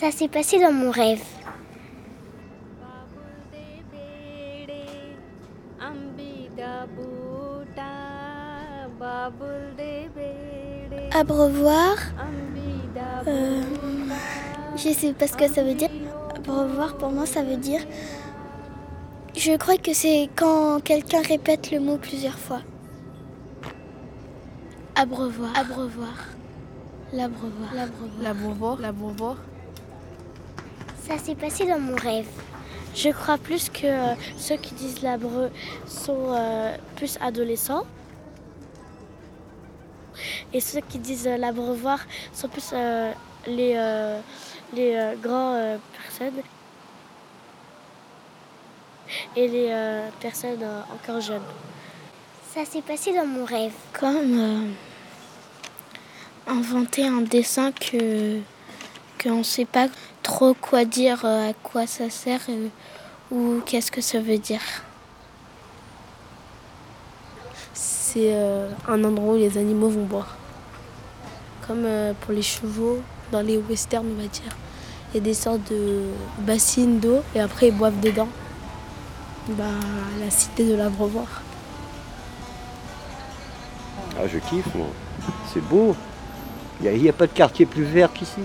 Ça s'est passé dans mon rêve. Abreuvoir. Euh, je sais pas ce que ça veut dire. Abreuvoir pour moi ça veut dire. Je crois que c'est quand quelqu'un répète le mot plusieurs fois. Abreuvoir. Abreuvoir. L'abreuvoir. L'abreuvoir. L'abreuvoir. L'abreuvoir. Ça s'est passé dans mon rêve. Je crois plus que euh, ceux qui disent l'abreu sont euh, plus adolescents. Et ceux qui disent euh, l'abreuvoir sont plus euh, les, les grands euh, personnes. Et les personnes encore jeunes. Ça s'est passé dans mon rêve. Comme inventer un dessin que qu'on ne sait pas trop quoi dire, euh, à quoi ça sert euh, ou qu'est-ce que ça veut dire. C'est euh, un endroit où les animaux vont boire. Comme euh, pour les chevaux, dans les westerns, on va dire. Il y a des sortes de bassines d'eau et après ils boivent dedans. Bah, la cité de l'Abreuvoir. Ah, je kiffe, moi. C'est beau. Il n'y a, il y a pas de quartier plus vert qu'ici?